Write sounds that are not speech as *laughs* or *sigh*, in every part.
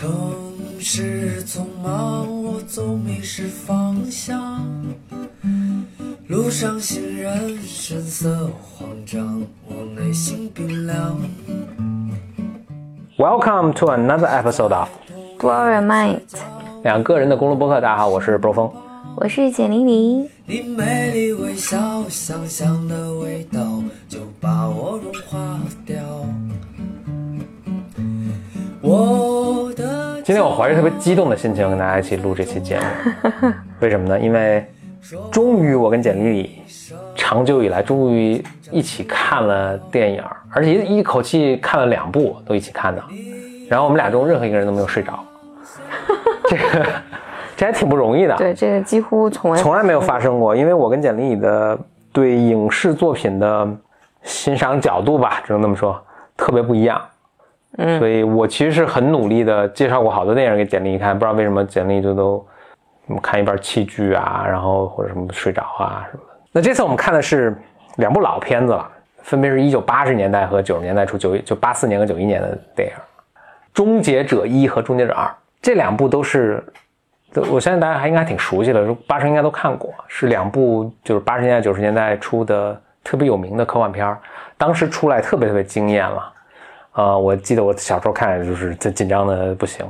城市匆忙，我总迷失方向。路上行人神色慌张，我内心冰凉。Welcome to another episode of Blow Your Mind，两个人的公路播客。大家好，我是波峰。我是简玲玲。你美丽微笑，香香的味道就把我融化掉。我的今天我怀着特别激动的心情跟大家一起录这期节目，*laughs* 为什么呢？因为终于我跟简丽丽长久以来终于一起看了电影，而且一一口气看了两部，都一起看的。然后我们俩中任何一个人都没有睡着，*laughs* 这个这还挺不容易的。对，这个几乎从来从来没有发生过，因为我跟简历的对影视作品的欣赏角度吧，只能这么说，特别不一样。所以我其实是很努力的介绍过好多电影给简历一看，不知道为什么简历就都什么看一半弃剧啊，然后或者什么睡着啊什么的。那这次我们看的是两部老片子了，分别是一九八十年代和九十年代初九就八四年和九一年的电影，《终结者一》和《终结者二》这两部都是我相信大家还应该挺熟悉的，八十应该都看过，是两部就是八十年代九十年代出的特别有名的科幻片儿，当时出来特别特别惊艳了。呃，我记得我小时候看就是这紧张的不行。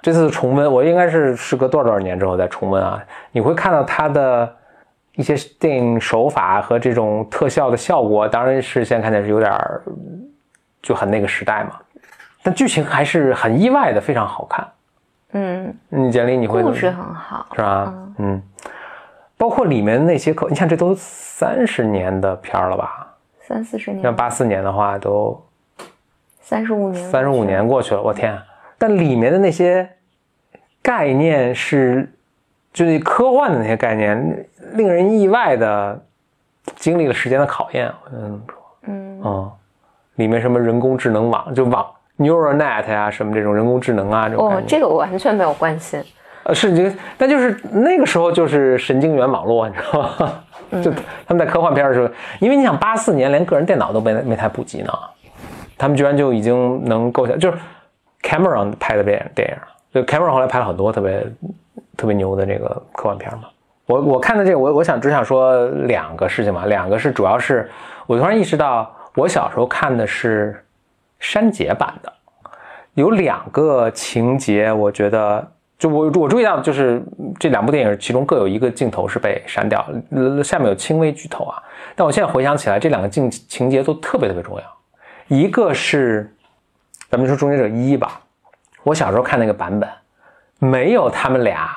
这次重温，我应该是时隔多少多少年之后再重温啊，你会看到它的一些电影手法和这种特效的效果，当然是现在看起来是有点儿就很那个时代嘛，但剧情还是很意外的非常好看。嗯，嗯，简历你会故事很好，是吧？嗯，包括里面那些口，你看这都三十年的片儿了吧？三四十年像年，八四年的话，都三十五年，三十五年过去了，我天！但里面的那些概念是，就是科幻的那些概念，令人意外的经历了时间的考验。嗯嗯，嗯，里面什么人工智能网，就网 neural net 呀、什么这种人工智能啊，这种，哦这个我完全没有关心。呃，是这个，但就是那个时候就是神经元网络，你知道吗？*laughs* 就他们在科幻片的时候，因为你想八四年连个人电脑都没没太普及呢，他们居然就已经能够想，就是 Cameron 拍的电电影，就 Cameron 后来拍了很多特别特别牛的这个科幻片嘛。我我看的这个，我我想只想说两个事情嘛，两个是主要是我突然意识到，我小时候看的是删节版的，有两个情节，我觉得就我我注意到，就是这两部电影其中各有一个镜头是被删掉，下面有轻微剧透啊。但我现在回想起来，这两个情情节都特别特别重要。一个是咱们说《终结者一》吧，我小时候看那个版本，没有他们俩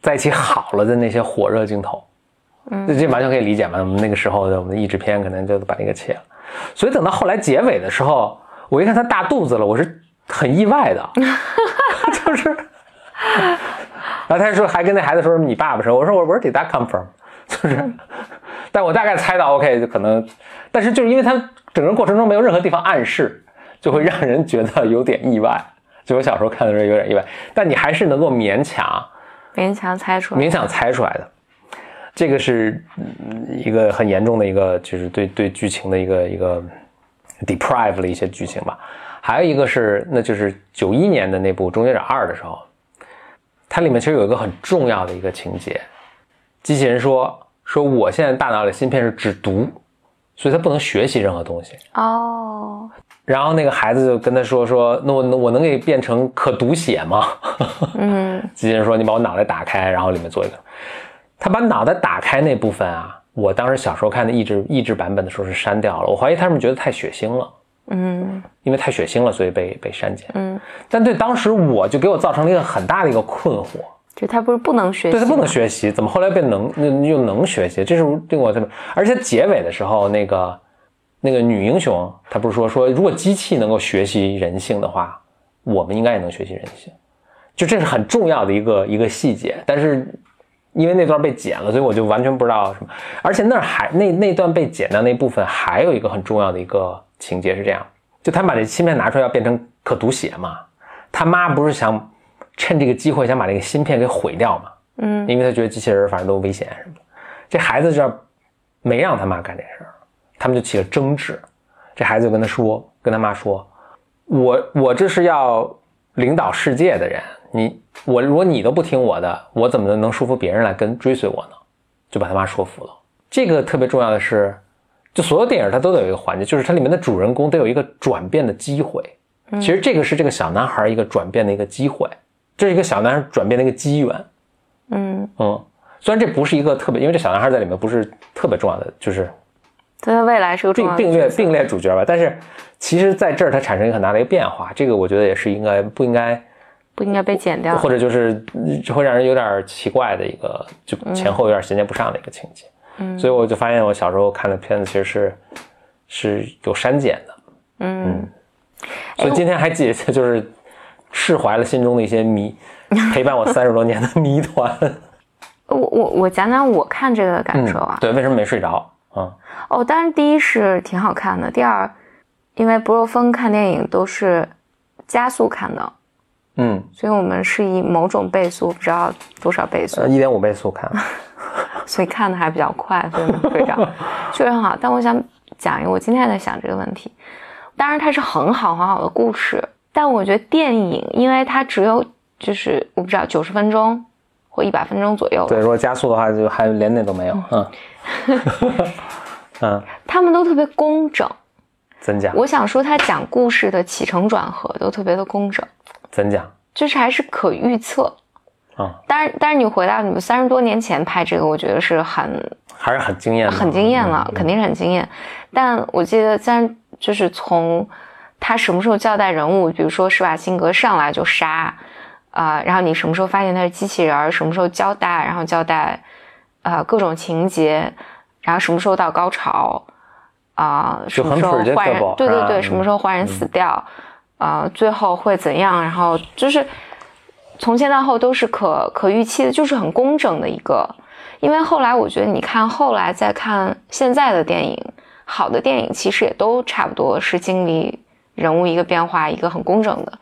在一起好了的那些火热镜头。嗯，这这完全可以理解嘛。我们那个时候的我们的译制片可能就把那个切了，所以等到后来结尾的时候，我一看他大肚子了，我是很意外的，*laughs* 就是，然后他就说还跟那孩子说你爸爸说，我说我 Where did that come from？就是，但我大概猜到 OK 就可能，但是就是因为他整个过程中没有任何地方暗示，就会让人觉得有点意外。就我小时候看的时候有点意外，但你还是能够勉强勉强猜出来，勉强猜出来的。这个是嗯一个很严重的一个，就是对对剧情的一个一个 deprive 了一些剧情吧。还有一个是，那就是九一年的那部《终结者二》的时候，它里面其实有一个很重要的一个情节，机器人说说我现在大脑里芯片是只读，所以他不能学习任何东西。哦，然后那个孩子就跟他说说，那我能我能给变成可读写吗？*laughs* 嗯，机器人说你把我脑袋打开，然后里面做一个。他把脑袋打开那部分啊，我当时小时候看的译制译制版本的时候是删掉了，我怀疑他们觉得太血腥了，嗯因为太血腥了，所以被被删减。嗯，但对当时我就给我造成了一个很大的一个困惑，就他不是不能学习，对他不能，学习，怎么后来变能那又能学习？这是令我特别，而且结尾的时候，那个那个女英雄她不是说说，如果机器能够学习人性的话，我们应该也能学习人性，就这是很重要的一个一个细节。但是因为那段被剪了，所以我就完全不知道什么。而且那儿还那那段被剪的那部分还有一个很重要的一个情节是这样，就他把这芯片拿出来要变成可读写嘛，他妈不是想趁这个机会想把这个芯片给毁掉嘛？嗯因为他觉得机器人反正都危险什么的。这孩子这儿没让他妈干这事儿，他们就起了争执。这孩子就跟他说，跟他妈说：“我我这是要领导世界的人，你我如果你都不听我的，我怎么能说服别人来跟追随我呢？就把他妈说服了。这个特别重要的是，就所有电影它都得有一个环节，就是它里面的主人公得有一个转变的机会。其实这个是这个小男孩一个转变的一个机会，这是一个小男孩转变的一个机缘。嗯，嗯，虽然这不是一个特别，因为这小男孩在里面不是特别重要的，就是对他未来是个并并列并列主角吧。但是其实在这儿他产生一个很大的一个变化，这个我觉得也是应该不应该，不应该被剪掉。或者就是嗯会让人有点奇怪的一个，就前后有点衔接不上的一个情节。嗯所以我就发现我小时候看的片子其实是是有删减的。嗯，所以今天还记得，就是释怀了心中的一些谜，陪伴我三十多年的谜团。*laughs* 我我我讲讲我看这个的感受啊。对，为什么没睡着？啊、哦，当然第一是挺好看的，第二，因为不若风看电影都是加速看的，嗯，所以我们是以某种倍速，不知道多少倍速呃，，一点五倍速看。*laughs* 所以看的还比较快，所以能睡着，确实很好。但我想讲一个，我今天在想这个问题。当然，它是很好很好的故事，但我觉得电影，因为它只有就是我不知道九十分钟或一百分钟左右，对，如果加速的话，就还连那都没有。嗯，嗯，*laughs* 他们都特别工整。真假？我想说，他讲故事的起承转合都特别的工整，真假？就是还是可预测。啊、但是，但是你回到你们三十多年前拍这个，我觉得是很还是很惊艳的，很惊艳了，肯定是很惊艳。但我记得，在就是从他什么时候交代人物，比如说施瓦辛格上来就杀啊、然后你什么时候发现他是机器人儿，什么时候交代，然后交代啊、各种情节，然后什么时候到高潮啊、什么时候很坏人对对对，什么时候坏人死掉啊、最后会怎样，然后就是从前到后都是可可预期的，就是很工整的一个。因为后来我觉得，你看后来再看现在的电影，好的电影其实也都差不多是经历人物一个变化，一个很工整的。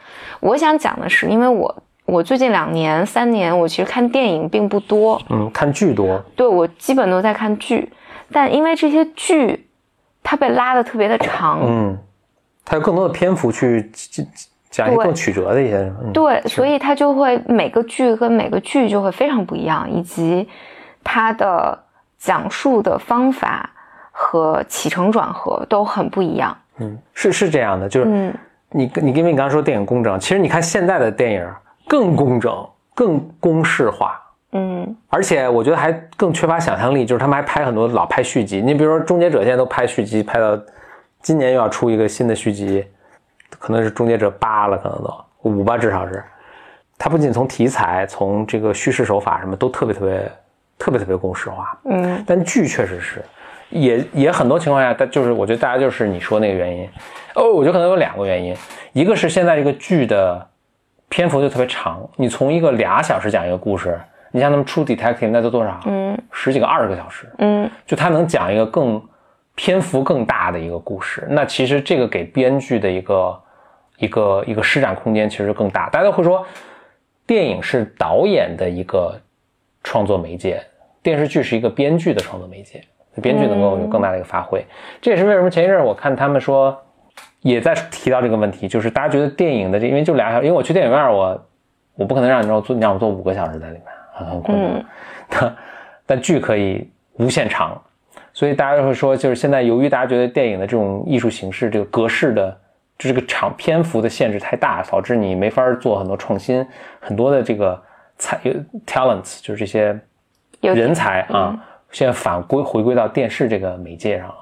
我想讲的是，因为我我最近两年、三年，我其实看电影并不多，嗯，看剧多，对我基本都在看剧，但因为这些剧它被拉的特别的长，嗯，它有更多的篇幅去讲讲一些更曲折的一些，嗯，对，所以它就会每个剧跟每个剧就会非常不一样，以及它的讲述的方法和起承转合都很不一样。嗯，是是这样的，就是嗯，你你因为你刚刚说电影工整，其实你看现在的电影更工整、更公式化，嗯而且我觉得还更缺乏想象力，就是他们还拍很多老拍续集。你比如说《终结者》现在都拍续集，拍到今年又要出一个新的续集，可能是《终结者八》了，可能都五吧，至少是。它不仅从题材、从这个叙事手法什么都特别特别特别特别公式化，嗯但剧确实是，也也很多情况下，它就是我觉得大家就是你说那个原因，哦，我觉得可能有两个原因，一个是现在这个剧的篇幅就特别长，你从一个俩小时讲一个故事，你像他们出 Detective 那都多少？嗯。十几个、二十个小时，嗯。就他能讲一个更篇幅更大的一个故事，那其实这个给编剧的一个一个一个施展空间其实更大。大家都会说，电影是导演的一个创作媒介，电视剧是一个编剧的创作媒介，编剧能够有更大的一个发挥。这也是为什么前一阵儿我看他们说也在提到这个问题，就是大家觉得电影的这因为就俩小时，因为我去电影院我我不可能让你让我做你让我做五个小时在里面，很很困难。嗯 *laughs* 但剧可以无限长，所以大家会说，就是现在由于大家觉得电影的这种艺术形式，这个格式的，就这个长篇幅的限制太大，导致你没法做很多创新，很多的这个才 talents 就是这些人才啊，现在反归回归到电视这个媒介上了。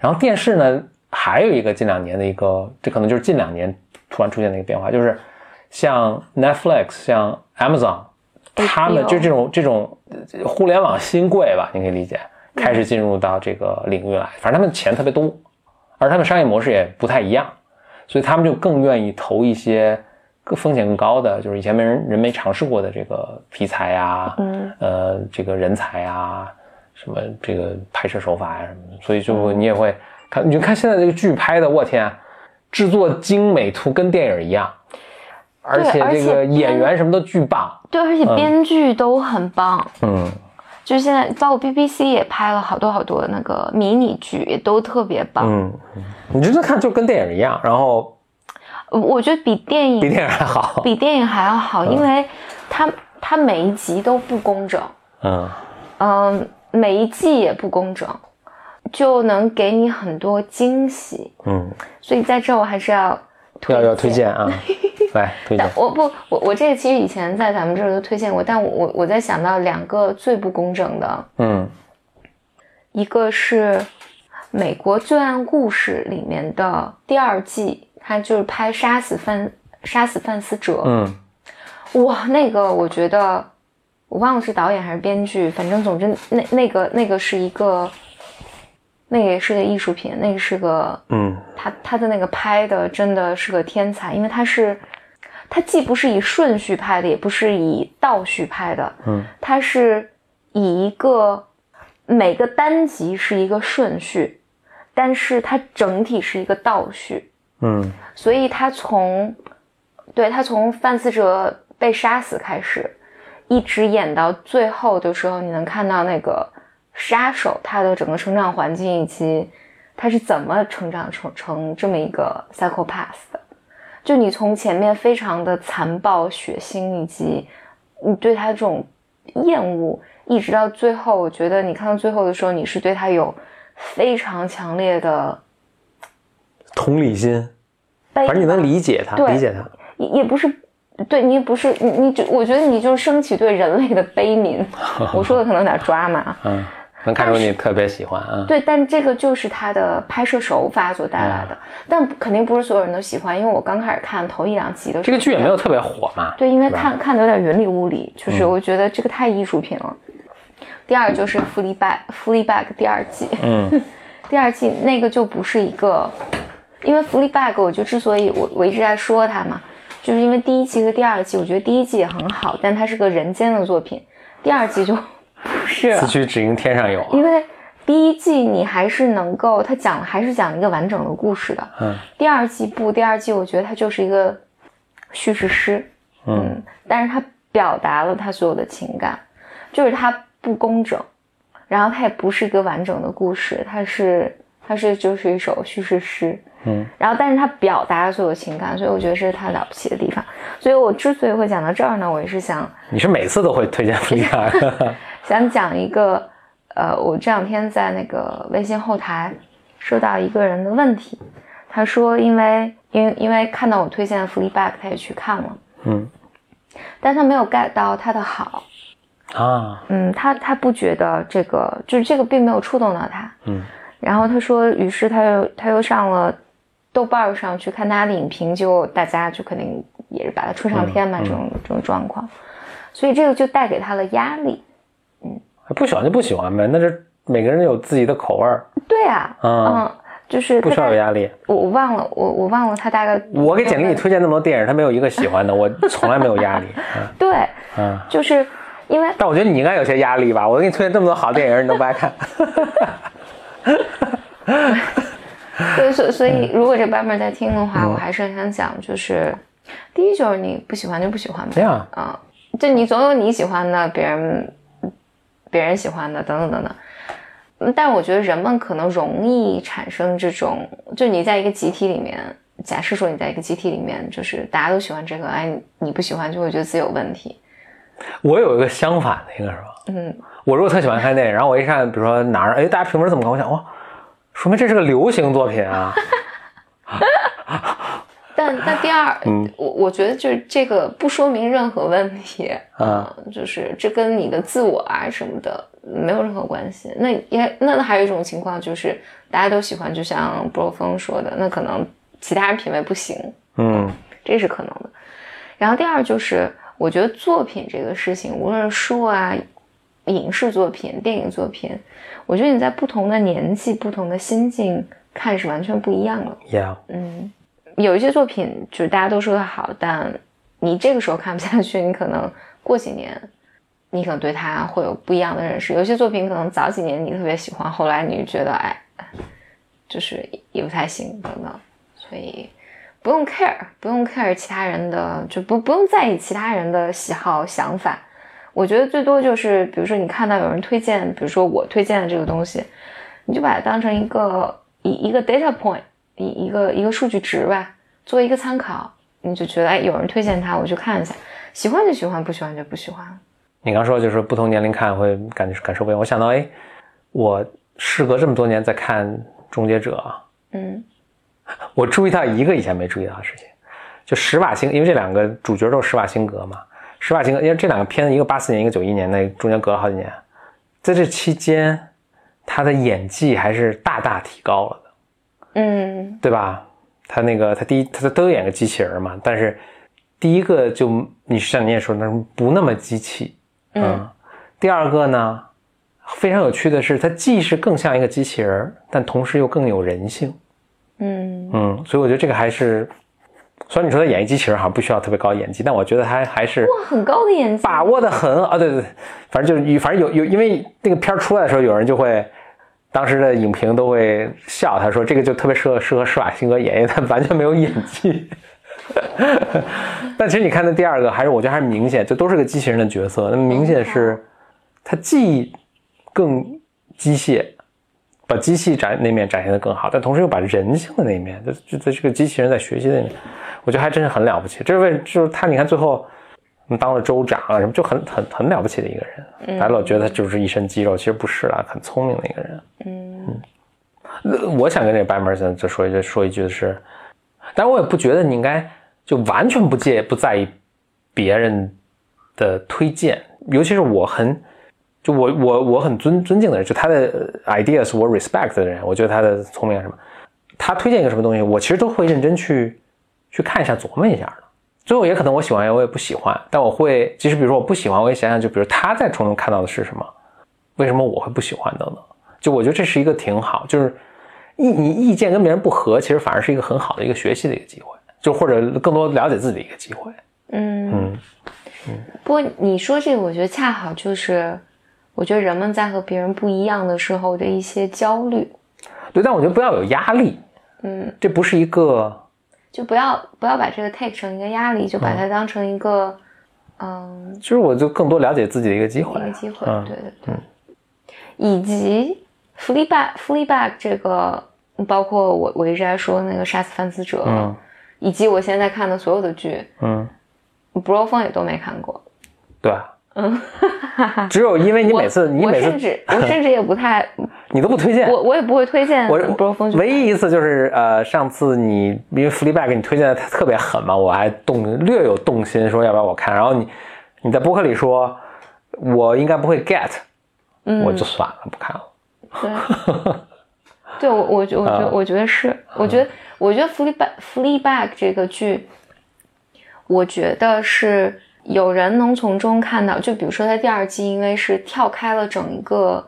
然后电视呢，还有一个近两年的一个，这可能就是近两年突然出现的一个变化，就是像 Netflix、像 Amazon，他们就这种这种呃互联网新贵吧，你可以理解，开始进入到这个领域来。反正他们钱特别多，而他们商业模式也不太一样，所以他们就更愿意投一些更风险更高的，就是以前没人人没尝试过的这个题材啊、嗯呃，这个人才啊，什么这个拍摄手法呀、什么的，所以就你也会看，你就看现在这个剧拍的，我天啊，制作精美图跟电影一样，而且这个演员什么都巨棒，对，而且编剧都很棒。嗯，就是现在，包括 BBC 也拍了好多好多那个迷你剧，也都特别棒。嗯，嗯你真的看就跟电影一样，然后呃我觉得比电影比电影还好。比电影还要好，因为它它每一集都不工整，嗯嗯、每一季也不工整，就能给你很多惊喜。嗯，所以在这我还是要推要要推荐啊，*laughs* 来推荐。我不，我我这个其实以前在咱们这儿都推荐过，但我我我在想到两个最不工整的，嗯一个是《美国罪案故事》里面的第二季，它就是拍杀死范杀死范思哲，嗯哇，那个我觉得我忘了是导演还是编剧，反正总之那那个那个是一个，那个也是个艺术品，那个是个嗯。他他的那个拍的真的是个天才，因为他是他既不是以顺序拍的，也不是以倒序拍的，嗯，他是以一个每个单集是一个顺序，但是它整体是一个倒序，嗯。所以他从对他从范思哲被杀死开始，一直演到最后的时候，你能看到那个杀手他的整个成长环境以及他是怎么成长成成这么一个 psychopath 的。就你从前面非常的残暴、血腥，以及你对他这种厌恶，一直到最后，我觉得你看到最后的时候，你是对他有非常强烈的同理心，悲反正你能理解他，理解他。也也不是，对你不是你你就我觉得你就是升起对人类的悲悯。*laughs* 我说的可能有点抓马，嗯，能看出你特别喜欢啊。对，但这个就是他的拍摄手法所带来的，嗯但肯定不是所有人都喜欢，因为我刚开始看头一两集的时候，这个剧也没有特别火嘛。对，因为看看的有点云里雾里，就是我觉得这个太艺术品了。第二就是《f l e a Back》，《f l e a Back》第二季，嗯 *laughs* 第二季那个就不是一个，因为《f l e a Back》，我就之所以我我一直在说它嘛，就是因为第一季和第二季，我觉得第一季也很好，但它是个人间的作品，第二季就 *laughs* 不是了此，去只应天上有。因为第一季你还是能够，它讲还是讲一个完整的故事的，嗯第二季不，第二季我觉得它就是一个叙事诗，嗯但是它表达了他所有的情感，就是它不工整，然后它也不是一个完整的故事，它是它是就是一首叙事诗，嗯，然后但是它表达了所有情感，所以我觉得这是它了不起的地方。所以我之所以会讲到这儿呢，我也是想你是每次都会推荐弗利卡？*laughs* 想讲一个，呃，我这两天在那个微信后台收到一个人的问题，他说因为因为因为看到我推荐的《f l e a Back》，他也去看了，嗯。但他没有 get 到他的好，啊，嗯，他他不觉得这个就是这个并没有触动到他，嗯，然后他说，于是他又他又上了豆瓣上去看他的影评，就大家就肯定也是把他吹上天嘛，嗯这种这种状况，所以这个就带给他了压力。嗯不喜欢就不喜欢呗，那是每个人有自己的口味儿，对啊，嗯嗯，就是不需要有压力。我我忘了，我我忘了他大概我给简历里推荐那么多电影，他没有一个喜欢的，我从来没有压力。*laughs* 对，嗯，就是因为但我觉得你应该有些压力吧？我给你推荐这么多好电影，你都不爱看。*laughs* *laughs* 对，所所以如果这版本在听的嗯话，我还是很想讲，就是第一就是你不喜欢就不喜欢呗，这样，啊，就你总有你喜欢的，别人别人喜欢的，等等等等。嗯但我觉得人们可能容易产生这种，就你在一个集体里面，假设说你在一个集体里面，就是大家都喜欢这个，哎，你你不喜欢就会觉得自己有问题。我有一个相反的一个是吧？嗯，我如果特喜欢看电影，然后我一看，比如说哪儿，哎，大家评分怎么高？我想，哇，说明这是个流行作品啊。*laughs* 但但第二，嗯我我觉得就是这个不说明任何问题，啊嗯，就是这跟你的自我啊什么的没有任何关系。那也那还有一种情况就是大家都喜欢，就像波峰说的，那可能其他人品味不行，嗯这是可能的。然后第二就是，我觉得作品这个事情，无论是书啊、影视作品、电影作品，我觉得你在不同的年纪、不同的心境看是完全不一样的。，Yeah，嗯，有一些作品就是大家都说的好，但你这个时候看不下去，你可能过几年，你可能对它会有不一样的认识。有些作品可能早几年你特别喜欢，后来你就觉得哎，就是也不太行等等，所以不用 care，不用 care 其他人的，就不不用在意其他人的喜好想法。我觉得最多就是，比如说你看到有人推荐，比如说我推荐的这个东西，你就把它当成一个一一个 data point，一一个一个数据值吧。做一个参考，你就觉得哎，有人推荐它，我去看一下，喜欢就喜欢，不喜欢就不喜欢。你刚说就是不同年龄看会感觉感受不一样，我想到哎，我事隔这么多年在看《终结者》，嗯我注意到一个以前没注意到的事情，就施瓦辛，因为这两个主角都是施瓦辛格嘛，施瓦辛格，因为这两个片子一个八四年，一个九一年，那中间隔了好几年，在这期间，他的演技还是大大提高了的。嗯对吧？他那个他第一他都演个机器人嘛，但是第一个就你像你也说那不那么机器，嗯第二个呢，非常有趣的是，他既是更像一个机器人，但同时又更有人性。嗯嗯，所以我觉得这个还是，虽然你说他演一机器人好像不需要特别高的演技，但我觉得他还是哇，很高的演技，把握的很啊，对对对，反正就是反正有有，因为那个片儿出来的时候，有人就会。当时的影评都会笑，他说这个就特别适合适合施瓦辛格演，因为他完全没有演技。*laughs* 但其实你看那第二个，还是我觉得还是明显，就都是个机器人的角色。那么明显是，他既更机械，把机器展那面展现的更好，但同时又把人性的那一面，就就在这个机器人在学习的那面，我觉得还真是很了不起。这是为就是他，你看最后当了州长啊什么，就很很很了不起的一个人。大家老觉得他就是一身肌肉，其实不是啦，很聪明的一个人。嗯呃我想跟这个白门森再说一句，说一句的是，但是我也不觉得你应该就完全不介不在意别人的推荐，尤其是我很就我我我很尊尊敬的人，就他的 ideas 我 respect 的人，我觉得他的聪明啊什么，他推荐一个什么东西，我其实都会认真去去看一下，琢磨一下的。最后也可能我喜欢，我也不喜欢，但我会，即使比如说我不喜欢，我也想想，就比如他在从中看到的是什么，为什么我会不喜欢等等。就我觉得这是一个挺好，就是意你意见跟别人不合，其实反而是一个很好的一个学习的一个机会，就或者更多了解自己的一个机会。嗯。嗯不过你说这个，我觉得恰好就是，我觉得人们在和别人不一样的时候的一些焦虑，对，但我觉得不要有压力，嗯，这不是一个就不要不要把这个 take 成一个压力，就把它当成一个，嗯，其实我就更多了解自己的一个机会，一个机会，嗯对对对，以及 Fleabag Fleabag 这个，包括我我一直在说那个杀死范思哲，嗯。以及我现在看的所有的剧，嗯，不肉风也都没看过，对，嗯，只有因为你每次你每次甚至我甚至也不太，*laughs* 你都不推荐，我我也不会推荐我唯一一次就是呃，上次你因为 Fleabag 你推荐的特别狠嘛，我还动略有动心，说要不要我看，然后你你在播客里说我应该不会 get，嗯我就算了，不看了。对，*laughs* 对我我觉我觉我觉得是，我觉得我觉得《Fleabag Fleabag》这个剧，我觉得是有人能从中看到，就比如说它第二季，因为是跳开了整一个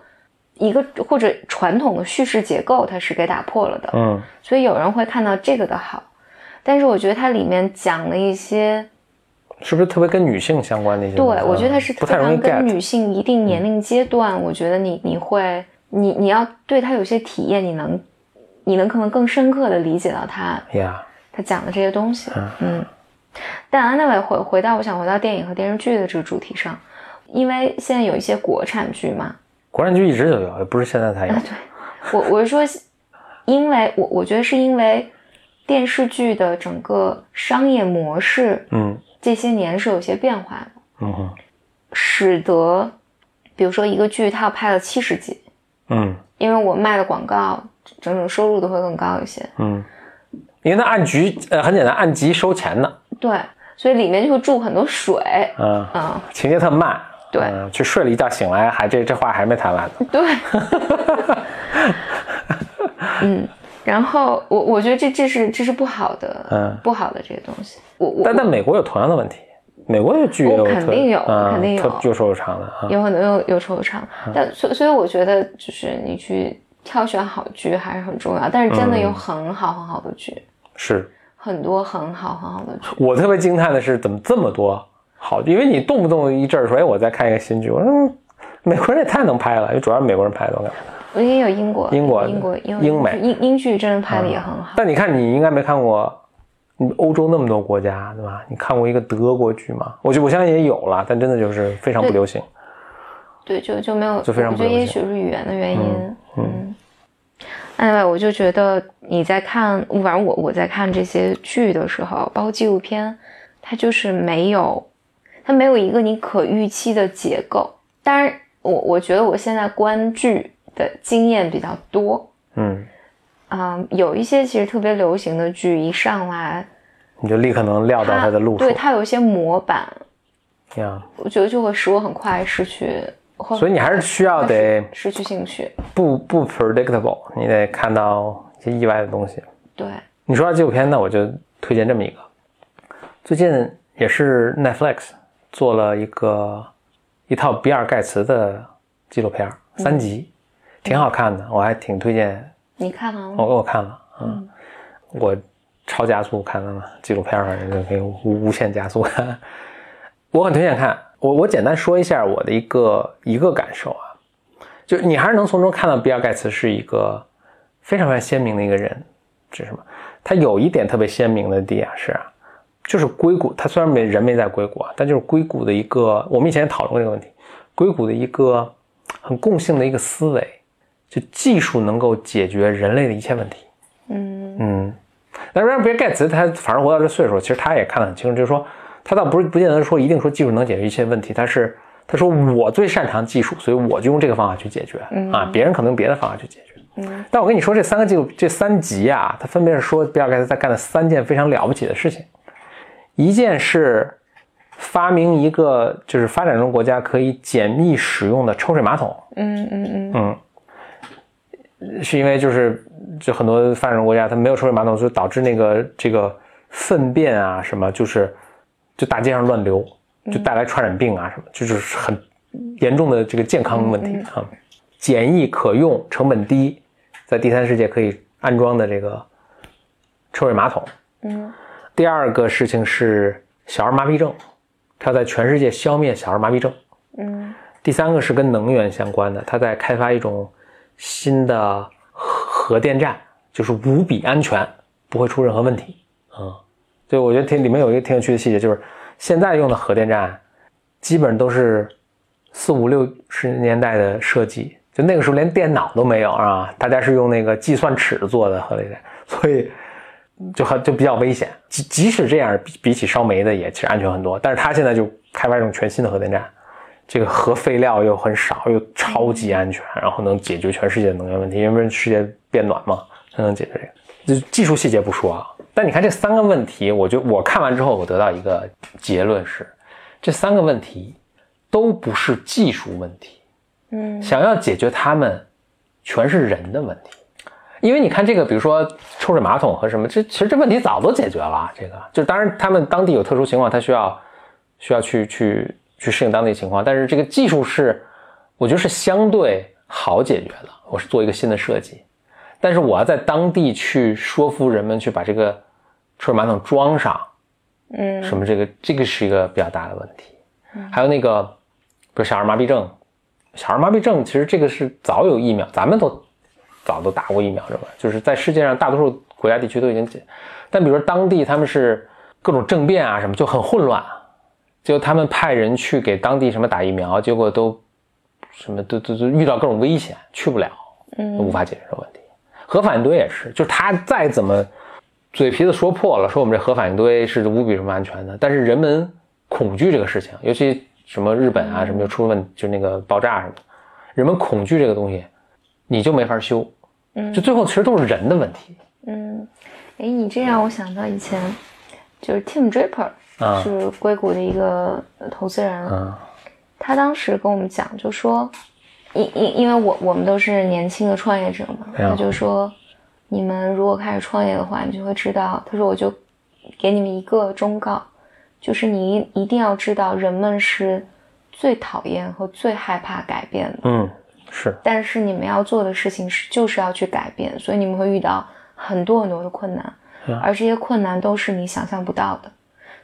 一个或者传统的叙事结构，它是给打破了的，嗯所以有人会看到这个的好。但是我觉得它里面讲了一些，是不是特别跟女性相关的一些对？我觉得它是不太容易非常跟女性一定年龄阶段，我觉得你你会你你要对它有些体验，你能你能可能更深刻的理解到它呀，他讲的这些东西。嗯，但 anyway 回回到我想回到电影和电视剧的这个主题上，因为现在有一些国产剧嘛，国产剧一直就有，也不是现在才有对。我我是说，因为我我觉得是因为电视剧的整个商业模式嗯这些年是有些变化的，嗯哼使得比如说一个剧它要拍了七十集，嗯因为我卖的广告整整收入都会更高一些，嗯，因为它按局呃很简单，按集收钱的，对，所以里面就会注很多水，嗯，嗯，情节特慢。对嗯去睡了一觉，醒来还这这话还没谈完呢。对，*laughs* 嗯，然后我我觉得这这是这是不好的，嗯不好的这个东西。我我但在美国有同样的问题，美国的剧也有哦肯定有嗯肯定有特又瘦又长的啊。有很多有有惆怅，但所以所以我觉得就是你去挑选好剧还是很重要，但是真的有很好很好的剧，是很多很好很好的剧。我特别惊叹的是，怎么这么多好？因为你动不动一阵儿说，哎，我在看一个新剧，我说嗯美国人也太能拍了，因为主要是美国人拍的，我感觉。我也有英国英国英国英英美英英剧真的拍的也很好。但你看，你应该没看过，欧洲那么多国家，对吧？你看过一个德国剧吗？我就我相信也有了，但真的就是非常不流行。对，就就没有，就非常我觉得不流行也许是语言的原因。嗯 anyway，我就觉得你在看，反正我我在看这些剧的时候，包括纪录片，它就是没有，它没有一个你可预期的结构。当然，我我觉得我现在观剧的经验比较多，嗯，嗯，有一些其实特别流行的剧一上来，你就立刻能料到它的路数。对，它有一些模板，呀，我觉得就会使我很快失去，会所以你还是需要得失去兴趣。不不 predictable，你得看到一些意外的东西。对，你说到纪录片，那我就推荐这么一个，最近也是 Netflix 做了一个一套比尔盖茨的纪录片，三集，挺好看的，我还挺推荐。你看完了吗？我我看了，嗯，我超加速看的嘛，纪录片反正就可以无无限加速看。*laughs* 我很推荐看，我我简单说一下我的一个一个感受啊，就你还是能从中看到比尔盖茨是一个非常非常鲜明的一个人，是什么？他有一点特别鲜明的地啊是啊，就是硅谷，他虽然没人没在硅谷啊，但就是硅谷的一个，我们以前也讨论过这个问题，硅谷的一个很共性的一个思维，就技术能够解决人类的一切问题。嗯嗯，但是比尔盖茨他反正活到这岁数，其实他也看得很清楚，就是说他倒不是不见得说一定说技术能解决一切问题，他是他说我最擅长技术，所以我就用这个方法去解决、啊，别人可能用别的方法去解决。嗯，但我跟你说，这三个记录这三集啊，他分别是说比尔盖茨在干的三件非常了不起的事情，一件是发明一个就是发展中国家可以简易使用的抽水马桶，嗯嗯嗯。嗯，是因为就是就很多发展中国家它没有抽水马桶，所以导致那个这个粪便啊什么就是就大街上乱流，就带来传染病啊什么，就是很严重的这个健康问题啊。简易可用、成本低，在第三世界可以安装的这个抽水马桶。嗯第二个事情是小儿麻痹症，它在全世界消灭小儿麻痹症。嗯第三个是跟能源相关的，它在开发一种新的核核电站，就是无比安全，不会出任何问题。嗯，所以我觉得挺里面有一个挺有趣的细节，就是现在用的核电站基本都是四五六十年代的设计，就那个时候连电脑都没有啊，大家是用那个计算尺做的核电站，所以就很就比较危险。即即使这样，比比起烧煤的也其实安全很多。但是它现在就开发一种全新的核电站，这个核废料又很少，又超级安全，然后能解决全世界能源问题，因为世界变暖嘛，才能解决这个。就技术细节不说啊，但你看这三个问题，我就我看完之后，我得到一个结论是，这三个问题都不是技术问题，嗯想要解决他们，全是人的问题。因为你看这个，比如说抽水马桶和什么，这其实这问题早都解决了。这个就当然他们当地有特殊情况，他需要需要去去去适应当地情况，但是这个技术是我觉得是相对好解决的。我是做一个新的设计，但是我要在当地去说服人们去把这个抽水马桶装上，嗯什么这个这个是一个比较大的问题。还有那个，比如小儿麻痹症，小儿麻痹症其实这个是早有疫苗，咱们都早都打过疫苗，是吧？就是在世界上大多数国家地区都已经解，但比如说当地他们是各种政变啊什么就很混乱，就他们派人去给当地什么打疫苗，结果都什么都都都遇到各种危险，去不了，嗯无法解决这个问题。核反应堆也是，就是他再怎么嘴皮子说破了，说我们这核反应堆是无比什么安全的，但是人们恐惧这个事情，尤其什么日本啊什么就出问，就那个爆炸什么的，人们恐惧这个东西，你就没法修，嗯。就最后其实都是人的问题。嗯，哎，你这让我想到以前就是 Tim Draper 啊是硅谷的一个呃投资人，啊。他当时跟我们讲，就说，因因因为我我们都是年轻的创业者嘛，他就说，你们如果开始创业的话，你就会知道，他说我就给你们一个忠告，就是你一一定要知道，人们是最讨厌和最害怕改变的，嗯是。但是你们要做的事情是就是要去改变，所以你们会遇到很多很多的困难，而这些困难都是你想象不到的。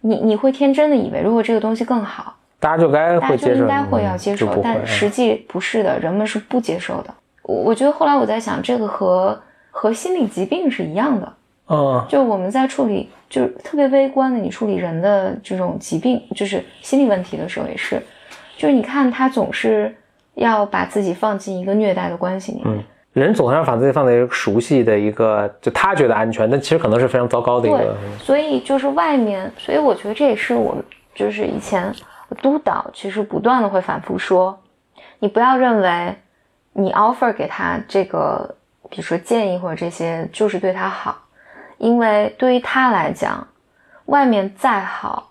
你你会天真的以为，如果这个东西更好，大家就该大家就会接受，应该会要接受，但实际不是的，人们是不接受的。我我觉得后来我在想，这个和和心理疾病是一样的，嗯就我们在处理就是特别微观的，你处理人的这种疾病，就是心理问题的时候也是，就是你看他总是要把自己放进一个虐待的关系里面，人总是要把自己放在一个熟悉的一个，就他觉得安全，但其实可能是非常糟糕的一对个。，所以就是外面，所以我觉得这也是我就是以前督导其实不断的会反复说，你不要认为你 offer 给他这个，比如说建议或者这些就是对他好，因为对于他来讲，外面再好，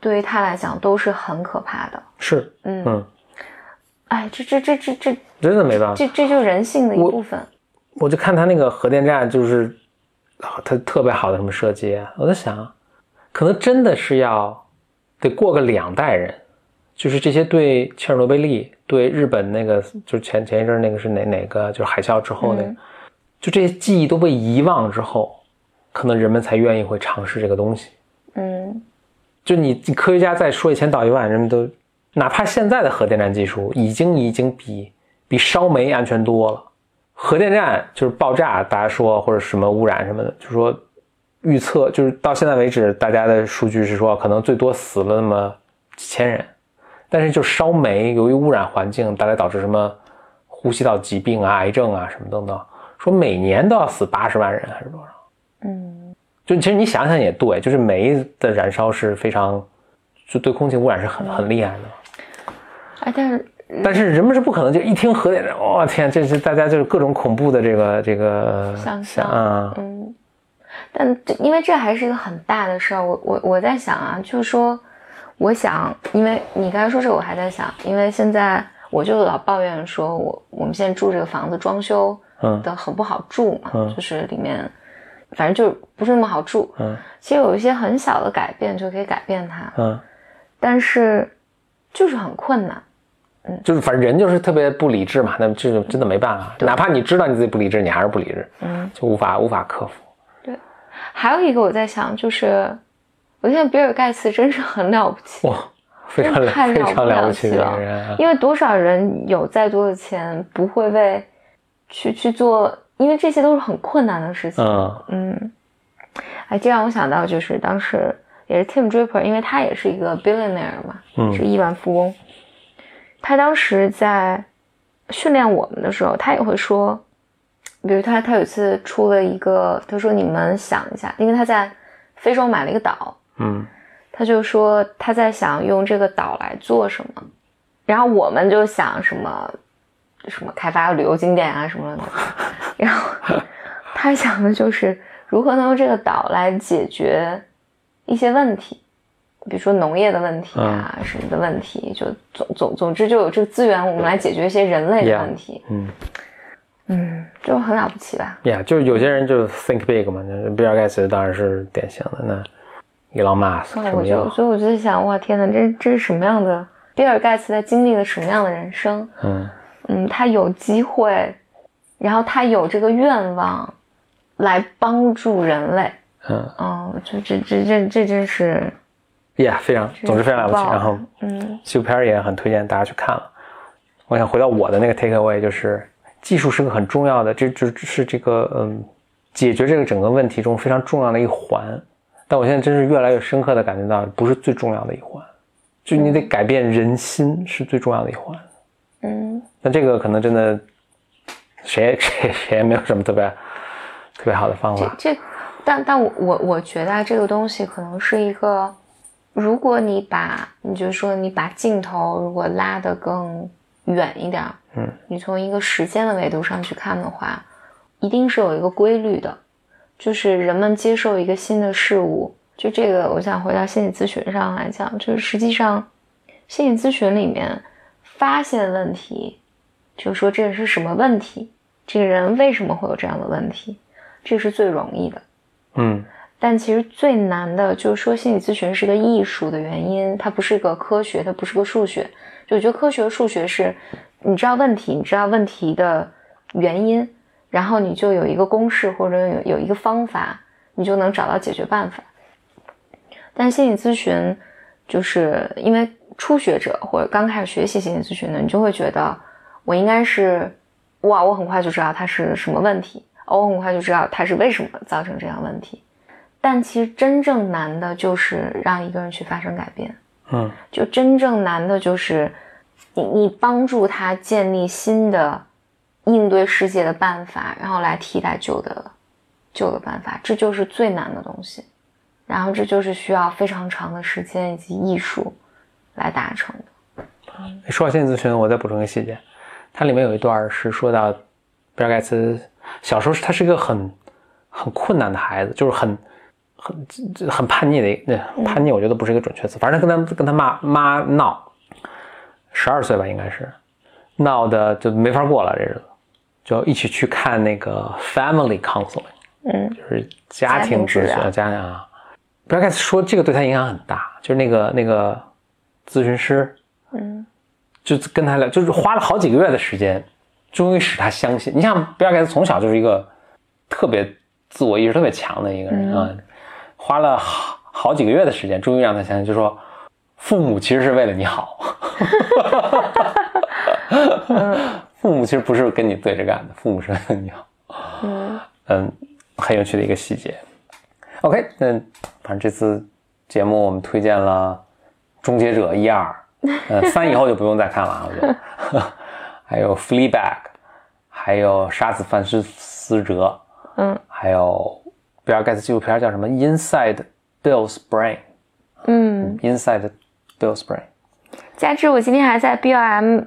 对于他来讲都是很可怕的。是，嗯，嗯，哎，这这这这这真的没办法。这这就是人性的一部分。我就看他那个核电站，就是啊他特别好的什么设计，我在想，可能真的是要得过个两代人，就是这些对切尔诺贝利、对日本那个，就是前前一阵儿那个是哪哪个，就是海啸之后那个，嗯就这些记忆都被遗忘之后，可能人们才愿意会尝试这个东西。嗯就你你科学家再说一千道一万，人们都哪怕现在的核电站技术已经已经比比烧煤安全多了。核电站就是爆炸，大家说或者什么污染什么的，就说预测就是到现在为止，大家的数据是说可能最多死了那么几千人，但是就烧煤，由于污染环境带来导致什么呼吸道疾病啊、癌症啊什么等等，说每年都要死八十万人还是多少？嗯就其实你想想也对，就是煤的燃烧是非常，就对空气污染是很很厉害的。哎，但是但是人们是不可能就一听核电站，我、天，这是大家就是各种恐怖的这个这个想象啊，嗯，但这因为这还是一个很大的事儿，我我我在想啊，就是说，我想，因为你刚才说这个，我还在想，因为现在我就老抱怨说我我们现在住这个房子装修嗯的很不好住嘛，嗯就是里面反正就不是那么好住。嗯其实有一些很小的改变就可以改变它，嗯，但是就是很困难。嗯就是反正人就是特别不理智嘛，那这种真的没办法，哪怕你知道你自己不理智，你还是不理智，嗯，就无法无法克服。还有一个我在想，就是我现在比尔盖茨真是很了不起。哇，非常真的太非常了不起了因为多少人有再多的钱，不会为去去做，因为这些都是很困难的事情。嗯嗯，哎，这让我想到就是当时也是 Tim Draper，因为他也是一个 billionaire 嘛，嗯是亿万富翁。他当时在训练我们的时候，他也会说，比如他他有一次出了一个，他说你们想一下，因为他在非洲买了一个岛，嗯。他就说他在想用这个岛来做什么，然后我们就想什么什么开发旅游景点啊什么的，然后 *laughs* 他想的就是如何能用这个岛来解决一些问题，比如说农业的问题啊、什么的问题，就总总总之就有这个资源，我们来解决一些人类的问题，嗯嗯，就很了不起吧。，Yeah，就是有些人就 think big 嘛，就是比尔盖茨当然是典型的，那伊朗马斯克那我就？所以我就在想，哇天哪，这这是什么样的？比尔盖茨在经历了什么样的人生？嗯嗯，他有机会，然后他有这个愿望来帮助人类。嗯哦，这这这这这真是，，Yeah，非常，总之非常了不起。然后嗯纪录片儿也很推荐大家去看了。我想回到我的那个 take away，就是技术是个很重要的，这就是这个嗯，解决这个整个问题中非常重要的一环。但我现在真是越来越深刻的感觉到，不是最重要的一环，就你得改变人心是最重要的一环。嗯那这个可能真的谁 *laughs* 谁谁也没有什么特别特别好的方法。这这，但但我我我觉得啊，这个东西可能是一个，如果你把你就说你把镜头如果拉得更远一点，嗯，你从一个时间的维度上去看的话，一定是有一个规律的，就是人们接受一个新的事物，就这个，我想回到心理咨询上来讲，就是实际上心理咨询里面发现问题，就说这是什么问题，这个人为什么会有这样的问题，这是最容易的。嗯但其实最难的就是说，心理咨询是个艺术的原因，它不是个科学，它不是个数学。就我觉得科学数学是，你知道问题，你知道问题的原因，然后你就有一个公式或者有有一个方法，你就能找到解决办法。但心理咨询，就是因为初学者或者刚开始学习心理咨询的，你就会觉得我应该是，哇，我很快就知道它是什么问题，哦我很快就知道它是为什么造成这样问题。但其实真正难的就是让一个人去发生改变，嗯就真正难的就是你你帮助他建立新的应对世界的办法，然后来替代旧的旧的办法，这就是最难的东西。然后这就是需要非常长的时间以及艺术来达成的。说到心理咨询，我再补充一个细节，它里面有一段是说到比尔盖茨小时候，他是一个很很困难的孩子，就是很很很叛逆的一个，那叛逆我觉得不是一个准确词，反正跟他跟他妈妈闹，十二岁吧应该是，闹的就没法过了这日子，就一起去看那个 family counseling，嗯，就是家庭咨询，家庭啊。比尔盖茨说这个对他影响很大，就是那个那个咨询师，嗯，就跟他聊，就是花了好几个月的时间，终于使他相信。你像比尔盖茨从小就是一个特别自我意识特别强的一个人啊，花了好好几个月的时间，终于让他相信，就说父母其实是为了你好，*laughs* 父母其实不是跟你对着干的，父母是为了你好。嗯嗯，很有趣的一个细节。OK，那反正这次节目我们推荐了《终结者》一二，呃，*laughs* 三以后就不用再看了，我觉得。*laughs* 还有《Fleabag》，还有《杀死范斯斯哲》，嗯还有比尔盖茨纪录片叫什么？Inside Bill's Brain。嗯，Inside Bill's Brain。加之我今天还在 BLM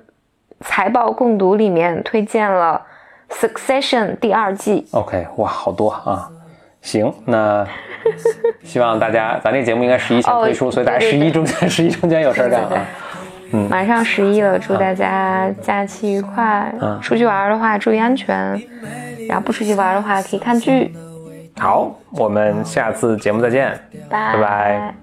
财报共读里面推荐了《Succession》第二季。OK，哇，好多啊！行，那希望大家，*laughs* 咱这个节目应该十一前哦推出，所以大家十一中间 *laughs* 十一中间有事儿干对对啊。马上十一了，祝大家假期愉快。嗯出去玩的话注意安全，然后不出去玩的话可以看剧。好，我们下次节目再见，拜拜拜。